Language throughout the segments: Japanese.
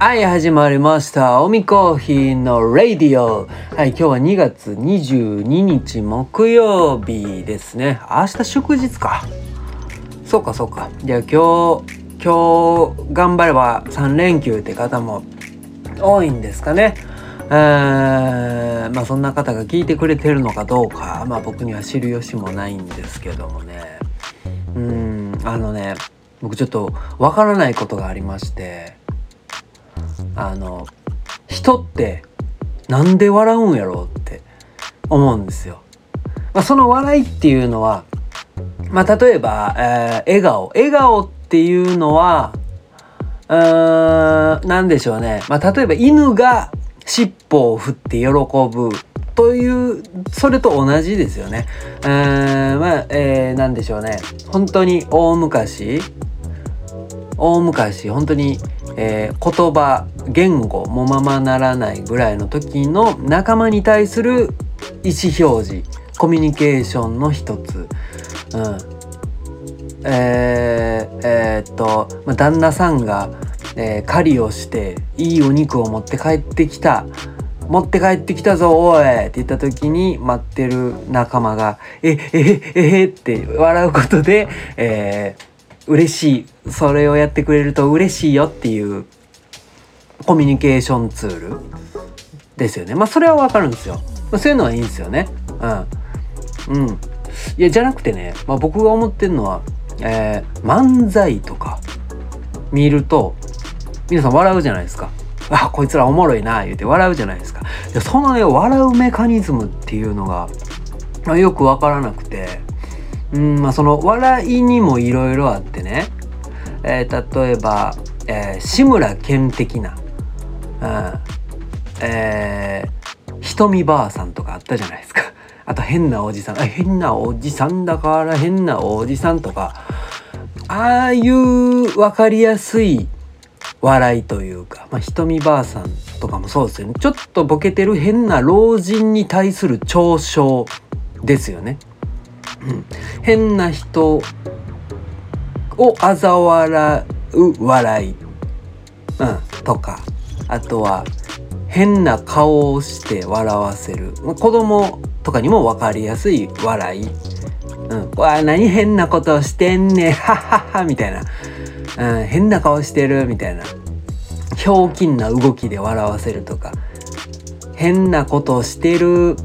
はい、始まりました。おみコーヒーのラディオ。はい、今日は2月22日木曜日ですね。明日祝日か。そうか、そうか。じゃあ今日、今日頑張れば3連休って方も多いんですかね。えー、まあそんな方が聞いてくれてるのかどうか、まあ僕には知る由もないんですけどもね。うん、あのね、僕ちょっとわからないことがありまして、あの人ってなんで笑うんやろうって思うんですよ。まあ、その笑いっていうのは、まあ、例えば、えー笑顔笑顔っていうのはうーんなんでしょうね、まあ、例えば犬が尻尾を振って喜ぶというそれと同じですよね。うーんまあ、えーなんでしょうね本当に大昔大昔本当に、えー言葉言語もままならないぐらいの時の仲間に対する意思表示コミュニケーションの一つ。うんえーえーっと、まあ、旦那さんが、えー狩りをしていいお肉を持って帰ってきた持って帰ってきたぞおいって言った時に待ってる仲間が「えええええって笑うことで、えー嬉しい。それをやってくれると嬉しいよっていうコミュニケーションツールですよね。まあそれはわかるんですよ、そういうのはいいんですよね。うん。うん。いやじゃなくてね、まあ、僕が思ってるのは、えー漫才とか見ると皆さん笑うじゃないですか。あこいつらおもろいな言うて笑うじゃないですか。でそのね笑うメカニズムっていうのがよくわからなくて。うんまあその笑いにもいろいろあってね、えー例えば、えー志村けん的な、うん。えー、ひとみばあさんとかあったじゃないですか。あと変なおじさん。あ変なおじさんだから変なおじさんとか。ああいう分かりやすい笑いというか、まあ、ひとみばあさんとかもそうですよね。ちょっとボケてる変な老人に対する嘲笑ですよね。うん、変な人を嘲笑う笑い、うん、とか。あとは変な顔をして笑わせる。子供とかにも分かりやすい笑い。うん、わ何変なことしてんねん。はっはっはみたいな、うん、変な顔してるみたいな。ひょうきんな動きで笑わせるとか。変なことしてる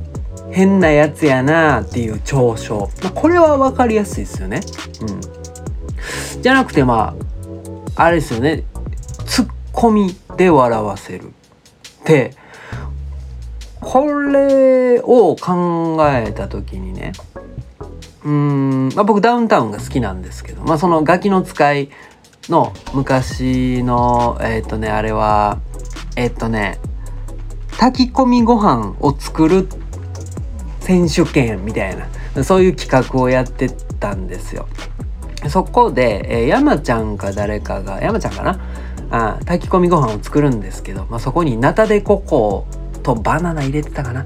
変なやつやなっていう嘲笑、まあ、これは分かりやすいですよね。うん、じゃなくてまああれですよね。ツッコミで笑わせるって。これを考えた時にね。うん、まあ、僕ダウンタウンが好きなんですけど、まあ、そのガキの使いの昔のえっ、とねあれはえっ、とね炊き込みご飯を作るって選手権みたいなそういう企画をやってたんですよ。そこで、えー山ちゃんか誰かが山ちゃんかな？あ炊き込みご飯を作るんですけど、まあ、そこにナタデココとバナナ入れてたかな？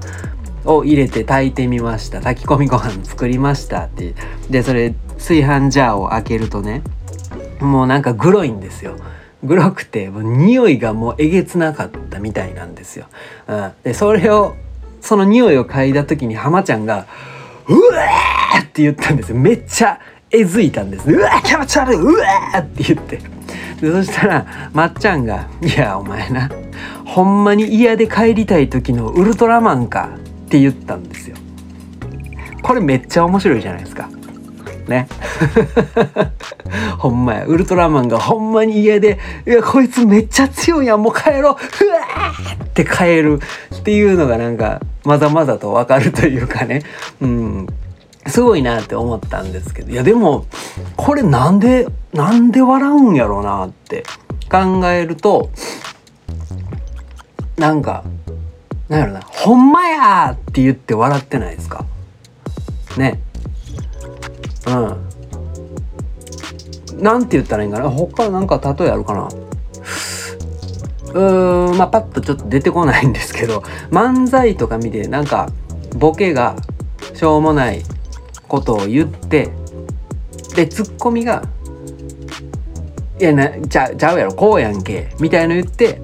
を入れて炊いてみました。炊き込みご飯作りましたって。でそれ炊飯ジャーを開けるとねもうなんかグロいんですよ。グロくてもう匂いがもうえげつなかったみたいなんですよ、うん、でそれをその匂いを嗅いだ時に浜ちゃんが「うわー!」って言ったんですよ。めっちゃえずいたんです。うわー気持ち悪い。うわーって言って。でそしたらまっちゃんが「いやお前なほんまに嫌で帰りたい時のウルトラマンか」って言ったんですよ。これめっちゃ面白いじゃないですか。ね。ほんまや。ウルトラマンがほんまに嫌で「いやこいつめっちゃ強いやんもう帰ろう。うわー!」って帰るっていうのがなんかまざまざとわかるというかね。うん。すごいなって思ったんですけど。いやでもこれなんでなんで笑うんやろうなって考えるとなんかなんやろな「ほんまや!」って言って笑ってないですか？ね。うん。なんて言ったらいいんかな？他なんか例えあるかな？うーんまあパッとちょっと出てこないんですけど漫才とか見てなんかボケがしょうもないことを言ってでツッコミが「いやなちゃちゃうやろこうやんけ」みたいの言って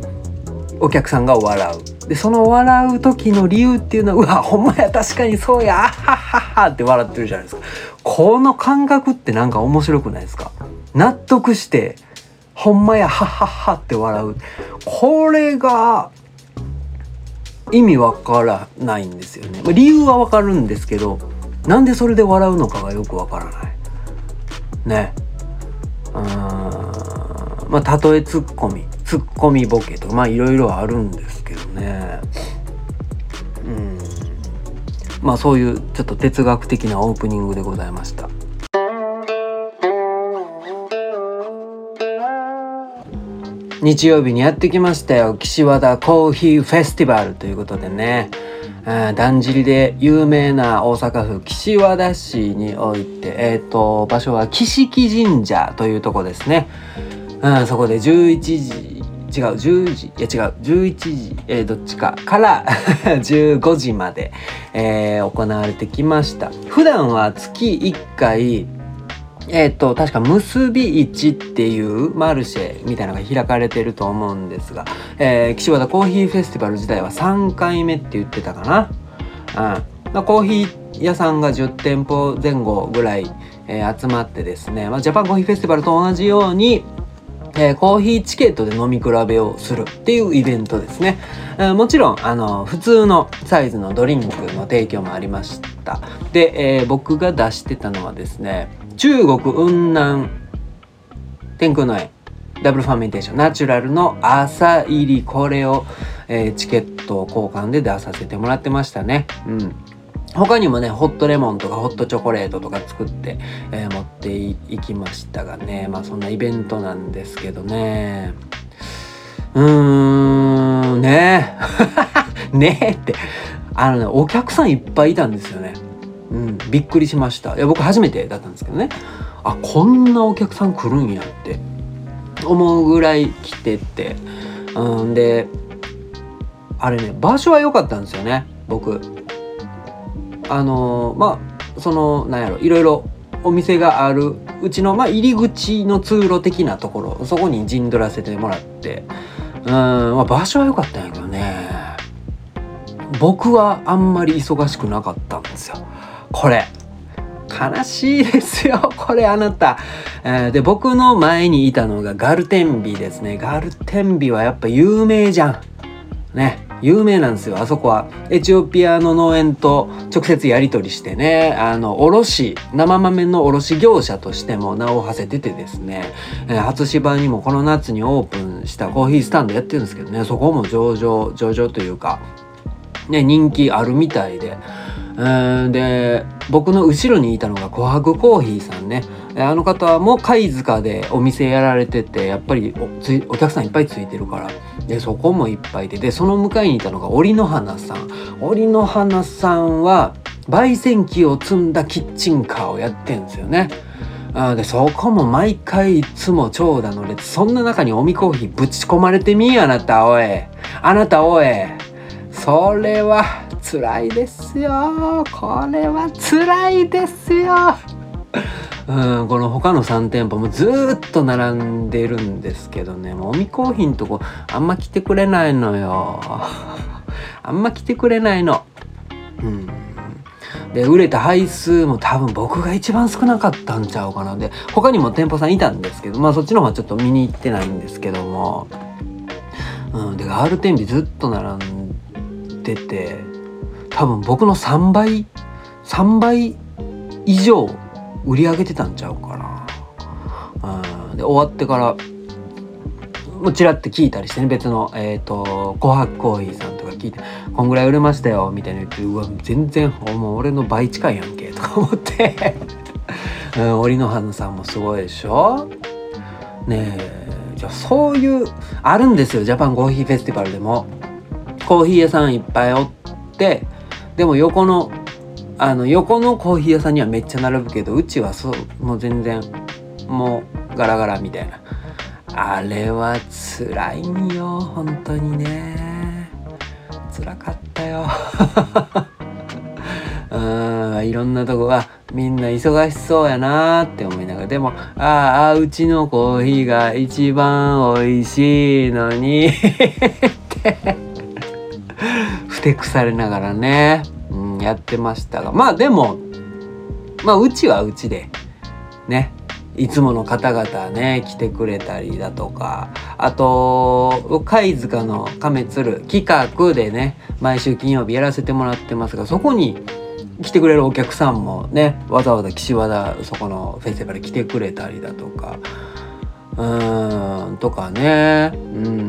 お客さんが笑う。でその笑う時の理由っていうのはうわほんまや確かにそうやあはははって笑ってるじゃないですか。この感覚ってなんか面白くないですか？納得してほんまやはははって笑う。これが意味わからないんですよね。理由はわかるんですけどなんでそれで笑うのかがよくわからない。ね。うんまあ例えツッコミツッコミボケとかまあいろいろあるんですけどね。うん。まあそういうちょっと哲学的なオープニングでございました日曜日にやってきましたよ岸和田コーヒーフェスティバルということでねだんじりで有名な大阪府岸和田市において、えっ、ー、と、場所は岸木神社というとこですね。うん、そこで11時、違う、10時、いや違う、11時、えー、どっちかから 15時まで、えー、行われてきました。普段は月1回、えっ、ー、と、確か結び市っていうマルシェみたいなのが開かれてると思うんですが、えー、岸和田コーヒーフェスティバル自体は3回目って言ってたかな。うん。まあ、コーヒー屋さんが10店舗前後ぐらい、えー、集まってですね、まあ、ジャパンコーヒーフェスティバルと同じように、えー、コーヒーチケットで飲み比べをするっていうイベントですね。えー、もちろん、あの、普通のサイズのドリンクの提供もありました。で、えー、僕が出してたのはですね、中国雲南天空の絵。ダブルファミテーション。ナチュラルの朝入り。これを、えー、チケット交換で出させてもらってましたね。うん。他にもねホットレモンとかホットチョコレートとか作って、えー、持っていきましたがね。まあそんなイベントなんですけどね。うーんね。え ねえって。あのねお客さんいっぱいいたんですよね。うん、びっくりしました。いや僕初めてだったんですけどね。あこんなお客さん来るんやって。思うぐらい来てて。うんであれね場所は良かったんですよね。僕あの、まあそのなんやろいろいろお店があるうちの、まあ、入り口の通路的なところそこに陣取らせてもらってうん、まあ、場所は良かったんやけどね。僕はあんまり忙しくなかったんですよ。これ。悲しいですよ これあなた、えー、で僕の前にいたのがガルテンビですね。ガルテンビはやっぱ有名じゃん。ね。有名なんですよあそこは。エチオピアの農園と直接やり取りしてねあの卸生豆の卸業者としても名を馳せててですね、え、初芝にもこの夏にオープンしたコーヒースタンドやってるんですけどねそこも上場上場というかね人気あるみたいで。うんで僕の後ろにいたのが琥珀コーヒーさんね。あの方も貝塚でお店やられててやっぱりお客さんいっぱいついてるから。でそこもいっぱいで。でその向かいにいたのが織の花さん。織の花さんは焙煎機を積んだキッチンカーをやってんですよね。あでそこも毎回いつも長蛇の列。そんな中におみコーヒーぶち込まれてみあなたおい。あなたおい。それは辛いですよ。これは辛いですよ。うんこの他の3店舗もずっと並んでるんですけどね。もみコーヒーのとこあんま来てくれないのよ。あんま来てくれないの。うん。で売れた配数も多分僕が一番少なかったんちゃうかな。で他にも店舗さんいたんですけどまあそっちの方はちょっと見に行ってないんですけども。うんでガール天日ずっと並んでて多分僕の3倍3倍以上売り上げてたんちゃうかな。うん、で終わってからもちらって聞いたりしてね別のえっ、ー、と琥珀コーヒーさんとか聞いて「こんぐらい売れましたよ」みたいな言って「うわ全然もう俺の倍近いやんけ」とか思って。うん、織の花さんもすごいでしょ？ねえじゃあそういうあるんですよジャパンコーヒーフェスティバルでも。コーヒー屋さんいっぱいおってでも横のあの横のコーヒー屋さんにはめっちゃ並ぶけどうちはそうもう全然もうガラガラみたいな。あれは辛いんよ本当にね。辛かったよ。うんいろんなとこがみんな忙しそうやなって思いながら。でもああうちのコーヒーが一番美味しいのに。って。ふてくされながらね、やってましたがまあでもまあうちはうちでねいつもの方々ね来てくれたりだとかあと貝塚の亀鶴企画でね毎週金曜日やらせてもらってますがそこに来てくれるお客さんもねわざわざ岸和田そこのフェスティバル来てくれたりだとかうーんとかね。うん。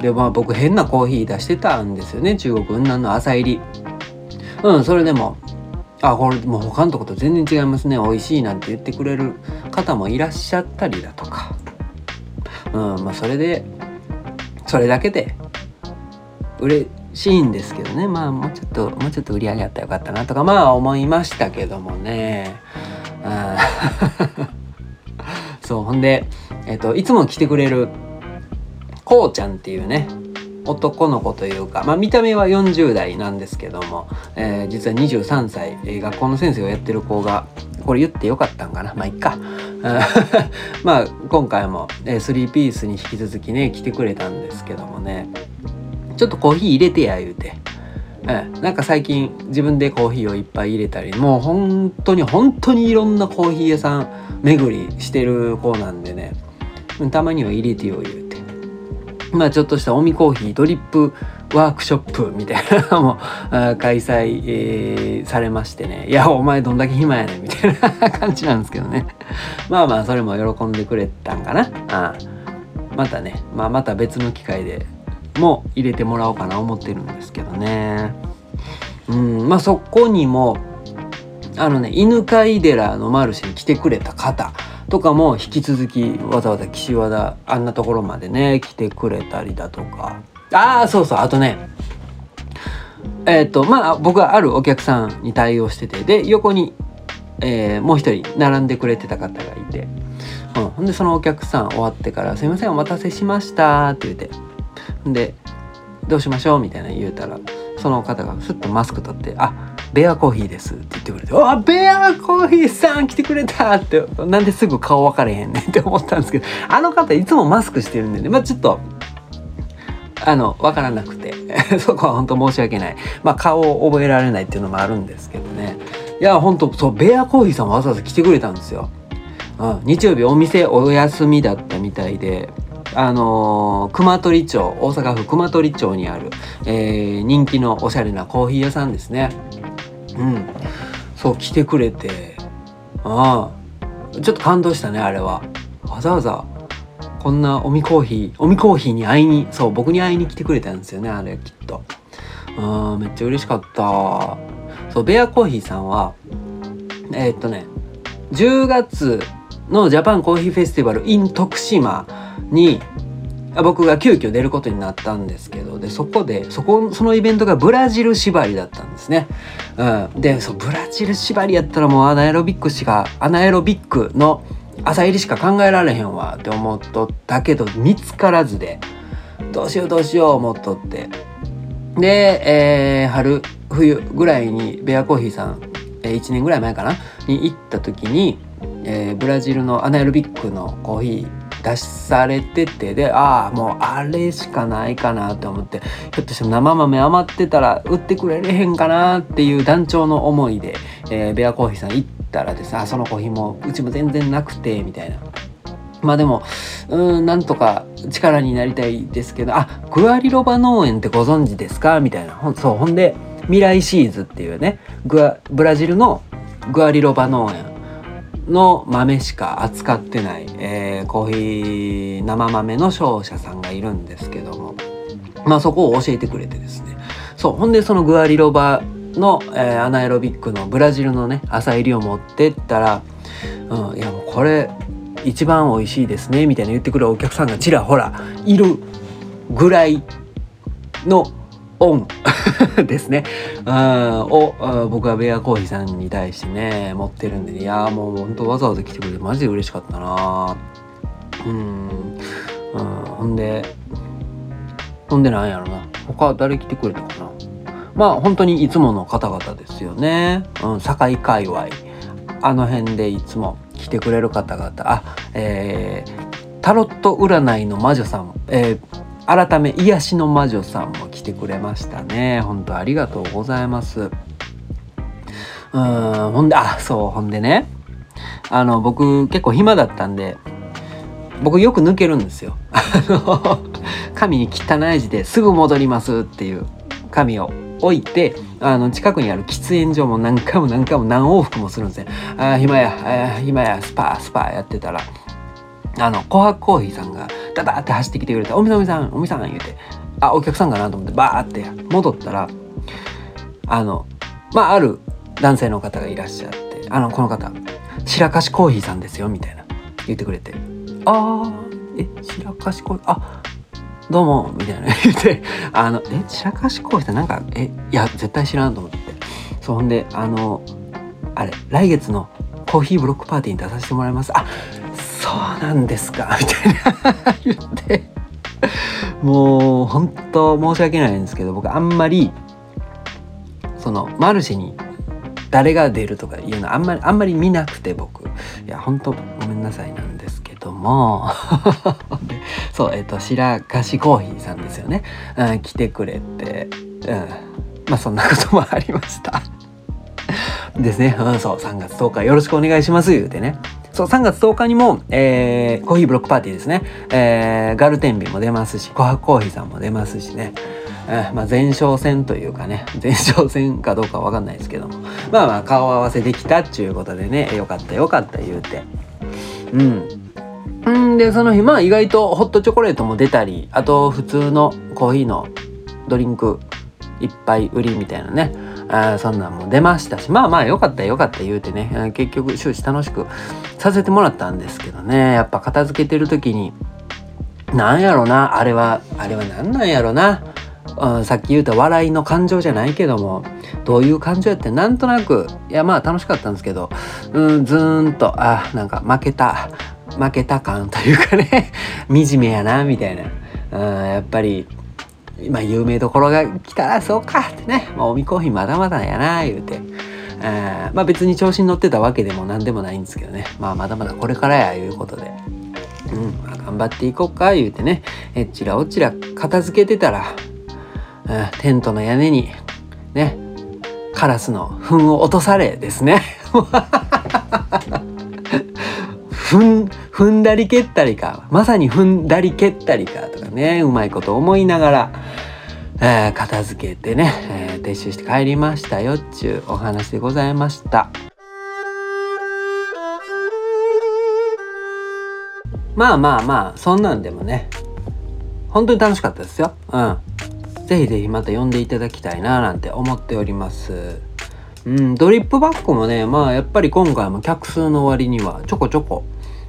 でまあ僕変なコーヒー出してたんですよね。中国雲南の朝入り。うんそれでも。あこれもう他のとこと全然違いますね。美味しいなんて言ってくれる方もいらっしゃったりだとか。うんまあそれでそれだけで嬉しいんですけどね。まあもうちょっともうちょっと売り上げあったらよかったなとかまあ思いましたけどもね。うん。そうほんで、えっと、いつも来てくれるこうちゃんっていうね男の子というか、まあ、見た目は40代なんですけども、えー、実は23歳、えー、学校の先生をやってる子がこれ言ってよかったんかな？まあいっか。まあ今回も、えー、3ピースに引き続きね来てくれたんですけどもね。ちょっとコーヒー入れてや言うて。ええ、なんか最近自分でコーヒーをいっぱい入れたりもう本当に本当にいろんなコーヒー屋さん巡りしてる子なんでね。たまには入れてよ言うまあちょっとしたおみコーヒードリップワークショップみたいなのも開催、えー、されましてね。いやお前どんだけ暇やねんみたいな感じなんですけどね。まあまあそれも喜んでくれたんかな。あまたね、まあ、また別の機会でも入れてもらおうかな思ってるんですけどね。うんまあそこにもあのね犬飼い寺のマルシェに来てくれた方。とかも引き続きわざわざ岸和田あんなところまでね来てくれたりだとかああそうそうあとねえっ、ー、とまあ僕はあるお客さんに対応しててで横に、えー、もう一人並んでくれてた方がいて、うん、ほんでそのお客さん終わってから「すいませんお待たせしました」って言ってで「どうしましょう?」みたいな言うたらその方がふっとマスク取って「あベアコーヒーです」って言ってくれて「あベアコーヒーさん来てくれた!」ってなんですぐ顔分かれへんねん。って思ったんですけどあの方いつもマスクしてるんでね。まあちょっとあの分からなくて。そこは本当申し訳ない。まあ顔を覚えられないっていうのもあるんですけどね。いや本当そうベアコーヒーさんわざわざ来てくれたんですよ、うん、日曜日お店お休みだったみたいであのー、熊取町大阪府熊取町にある、えー、人気のおしゃれなコーヒー屋さんですね。うん。そう来てくれて。ああ。ちょっと感動したねあれは。わざわざこんなおみコーヒーおみコーヒーに会いにそう僕に会いに来てくれたんですよねあれきっと。うんめっちゃ嬉しかった。そうベアコーヒーさんはえー、っとね10月のジャパンコーヒーフェスティバル in 徳島に僕が急遽出ることになったんですけどでそこでそこそのイベントがブラジル縛りだったんですね。うん、でそうブラジル縛りやったらもうアナエロビックしかアナエロビックの朝入りしか考えられへんわって思っとったけど見つからずでどうしようどうしよう思っとって。で、えー、春冬ぐらいにベアコーヒーさん、えー、1年ぐらい前かな？に行った時に、えー、ブラジルのアナエロビックのコーヒー出しされててでああもうあれしかないかなと思ってひょっとして生豆余ってたら売ってくれれへんかなっていう団長の思いで、えー、ベアコーヒーさん行ったらですあそのコーヒーもうちも全然なくてみたいな。まあでも、うん、なんとか力になりたいですけど、あ、グアリロバ農園ってご存知ですか？みたいな。ほそう、ほんで、未来シーズっていうね、グアブラジルのグアリロバ農園の豆しか扱ってない、えー、コーヒー生豆の商社さんがいるんですけども。まあそこを教えてくれてですね。そうほんでそのグアリロバの、えー、アナエロビックのブラジルのね朝入りを持ってったら「うん、いやもうこれ一番美味しいですね」みたいな言ってくるお客さんがちらほらいるぐらいのオン。ですね。を僕はベアコーヒーさんに対してね持ってるんで、ね、いやもうほんとわざわざ来てくれてマジで嬉しかったな。うん。うんほんでほんでなんやろな。他誰来てくれたかな。まあ本当にいつもの方々ですよね。うん、堺界隈。あの辺でいつも来てくれる方々。あえー、タロット占いの魔女さん、えー改め癒しの魔女さんも来てくれましたね本当ありがとうございますうーんほんであそうほんでねあの僕結構暇だったんで僕よく抜けるんですよ。あの紙に汚い字ですぐ戻りますっていう紙を置いてあの近くにある喫煙所も何回も何回も何往復もするんですね。ああ暇やあ暇やスパースパーやってたらあの琥珀コーヒーさんがダダって走ってきてくれて「おみさんおみさんおみさん」言うてあお客さんかなと思ってバーって戻ったらあのまあある男性の方がいらっしゃってあのこの方白樫コーヒーさんですよみたいな言ってくれてあーえ白樫コーヒーあどうもみたいな言ってあのえ白樫コーヒーってなんかえいや絶対知らんと思ってそんであのあれ来月のコーヒーブロックパーティーに出させてもらいます。あそうなんですかみたいな 言って。もう本当申し訳ないんですけど僕あんまりそのマルシェに誰が出るとかいうのあんまりあんまり見なくて僕。いや本当ごめんなさいなんですけども。そうえっ、と白樫コーヒーさんですよね、うん、来てくれて、うん、まあそんなこともありました。ですね、うん、そう3月10日よろしくお願いします言うてね。そう、3月10日にも、えー、コーヒーブロックパーティーですね。えー、ガルテンビも出ますし、琥珀コーヒーさんも出ますしね。えー、まあ、前哨戦というかね、前哨戦かどうかわかんないですけども。まあまあ、顔合わせできたっちゅうことでね、よかったよかった言うて。うん。んで、その日、まあ意外とホットチョコレートも出たり、あと普通のコーヒーのドリンクいっぱい売りみたいなね。あそんなんも出ましたしまあまあよかったよかった言うてね結局終始楽しくさせてもらったんですけどね。やっぱ片付けてる時になんやろなあれはあれは何なんやろな、うん、さっき言うた笑いの感情じゃないけどもどういう感情やってなんとなくいやまあ楽しかったんですけどうんずーんとあなんか負けた負けた感というかね惨めやなみたいな、うん、やっぱりまあ有名どころが来たらそうかってね、まあ、おみコーヒーまだまだやな言うて。あまあ別に調子に乗ってたわけでも何でもないんですけどね。まあまだまだこれからやいうことで。うん、まあ、頑張っていこうか言うてね。えっちらおちら片付けてたら、テントの屋根にね、カラスの糞を落とされですね。踏ん、踏んだり蹴ったりか。まさに踏んだり蹴ったりかとかね、うまいこと思いながら、えー、片付けてね、えー、撤収して帰りましたよっちゅうお話でございました。まあまあまあ、そんなんでもね、本当に楽しかったですよ。うん。ぜひぜひまた呼んでいただきたいななんて思っております。うん、ドリップバッグもね、まあやっぱり今回も客数の割にはちょこちょこ、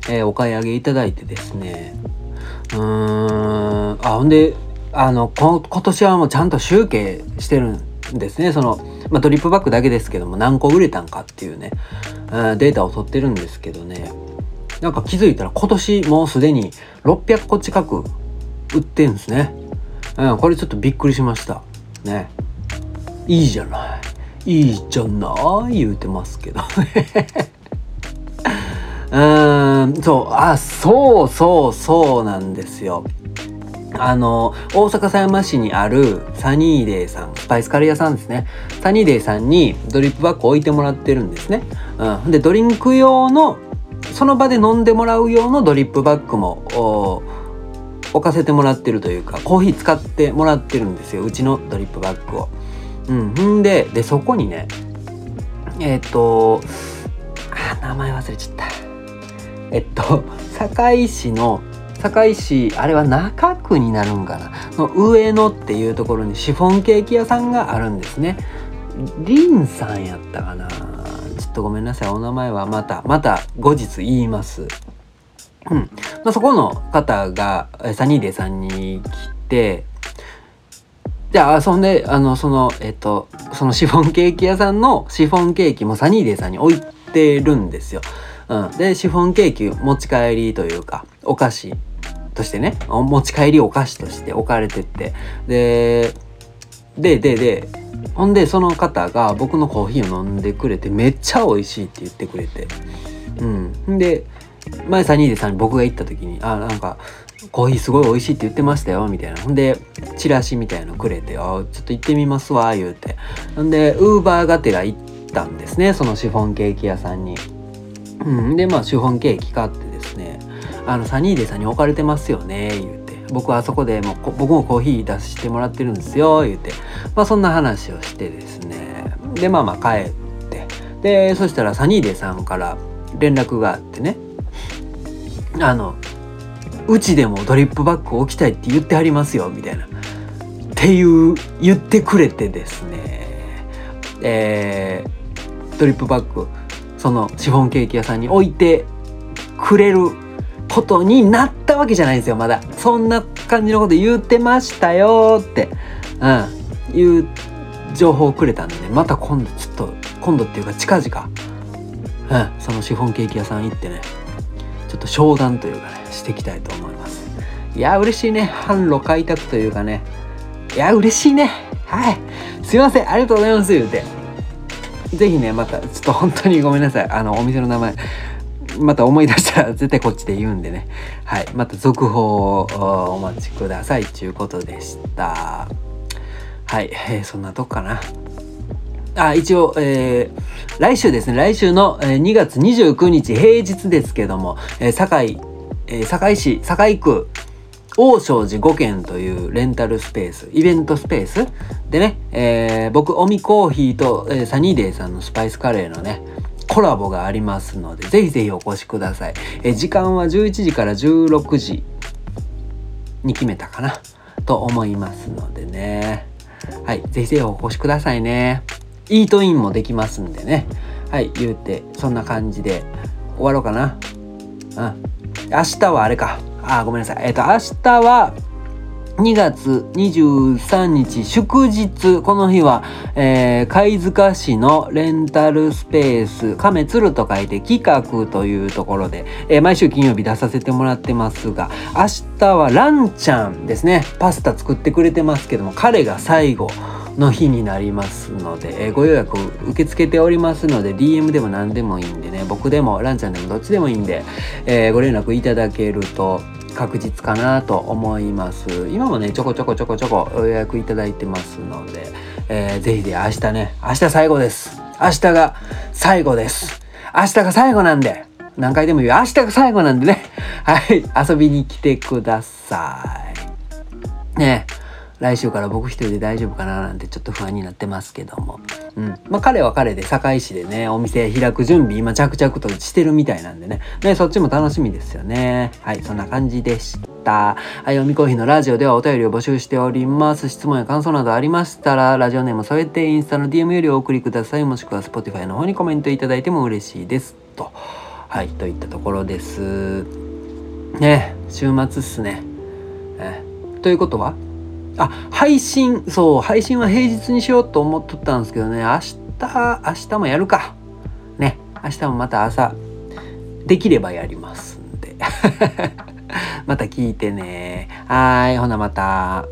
えー、お買い上げいただいてですね、うーん、あ、ほんで、あの今年はもうちゃんと集計してるんですね。その、まあ、ドリップバッグだけですけども何個売れたんかっていうね。うんデータを取ってるんですけどね。なんか気づいたら今年もうすでに600個近く売ってんですね、うん、これちょっとびっくりしました。ね。いいじゃない。いいじゃない言うてますけどね。うんそうあそうそうそうなんですよあの、大阪狭山市にあるサニーデーさん、スパイスカレー屋さんですね。サニーデーさんにドリップバッグ置いてもらってるんですね。うん。で、ドリンク用の、その場で飲んでもらう用のドリップバッグも、置かせてもらってるというか、コーヒー使ってもらってるんですよ。うちのドリップバッグを。うん。で、で、そこにね、えっ、と、あ、名前忘れちゃった。えっと、堺市の堺市あれは中区になるんかな？の上野っていうところにシフォンケーキ屋さんがあるんですね。リンさんやったかな？ちょっとごめんなさい。お名前はまたまた後日言います。うん。まあ、そこの方がサニーデーさんに来てじゃあそんであのそのえっとそのシフォンケーキ屋さんのシフォンケーキもサニーデーさんに置いてるんですよ。うん、でシフォンケーキ持ち帰りというかお菓子としてね。持ち帰りお菓子として置かれてって。でででで。ほんでその方が僕のコーヒーを飲んでくれてめっちゃ美味しいって言ってくれて。うん。で前サニーデさんに僕が行った時に「あなんかコーヒーすごい美味しいって言ってましたよみたいな。ほんでチラシみたいのくれて「あちょっと行ってみますわ」言うて。ほんでウーバーがてら行ったんですねそのシフォンケーキ屋さんに。うん、でまあシフォンケーキ買ってですね「あのサニーデーさんに置かれてますよね」言うて「僕はあそこでもう僕もコーヒー出してもらってるんですよ」言うて。まあそんな話をしてですね。でまあまあ帰って。でそしたらサニーデーさんから連絡があってね。あのうちでもドリップバッグ置きたいって言ってはりますよみたいな。っていう言ってくれてですね。えー、ドリップバッグそのシフォンケーキ屋さんに置いてくれることになったわけじゃないんですよまだ。そんな感じのこと言ってましたよって。うん。いう情報をくれたんでね。また今度ちょっと今度っていうか近々。うん。そのシフォンケーキ屋さん行ってね。ちょっと商談というかねしていきたいと思います。いや嬉しいね。販路開拓というかね。いや嬉しいね。はい。すいません。ありがとうございます。言うて。ぜひねまたちょっと本当にごめんなさい。あのお店の名前また思い出したら絶対こっちで言うんでね。はい。また続報をお待ちくださいということでした。はい、えー、そんなとこかな。あ、一応、えー、来週ですね、来週の、2月29日平日ですけども、えー、堺、えー、堺市、堺区、王正寺5軒というレンタルスペース、イベントスペースでね、えー、僕、オミコーヒーと、えー、サニーデイさんのスパイスカレーのね、コラボがありますので、ぜひぜひお越しください。えー、時間は11時から16時に決めたかなと思いますのでね。はい、ぜひぜひお越しくださいね。イートインもできますんでね。はい、言うて、そんな感じで終わろうかな。うん。明日はあれか。あ、ごめんなさい。えっ、ー、と、明日は、2月23日祝日。この日は、えー、貝塚市のレンタルスペース。亀鶴と書いて企画というところで、えー、毎週金曜日出させてもらってますが明日はランちゃんですね。パスタ作ってくれてますけども彼が最後。の日になりますので、えー、ご予約受け付けておりますので DM でも何でもいいんでね僕でもランちゃんでもどっちでもいいんで、えー、ご連絡いただけると確実かなと思います。今もねちょこちょこちょこちょこ予約いただいてますので、えー、ぜひぜ明日ね明日最後です。明日が最後です。明日が最後なんで何回でも言う。明日が最後なんでね。はい遊びに来てください。ね。え来週から僕一人で大丈夫かななんてちょっと不安になってますけども。うん。まあ彼は彼で堺市でね、お店開く準備今着々としてるみたいなんでね。ね、そっちも楽しみですよね。はい、そんな感じでした。はい、おみコーヒーのラジオではお便りを募集しております。質問や感想などありましたら、ラジオネーム添えてインスタの DM よりお送りください。もしくは Spotify の方にコメントいただいても嬉しいです。と。はい、といったところです。ね、週末っすね。えということはあ、配信、そう、配信は平日にしようと思っとったんですけどね、明日、明日もやるか。ね、明日もまた朝、できればやりますんで。また聞いてね。はい、ほなまた。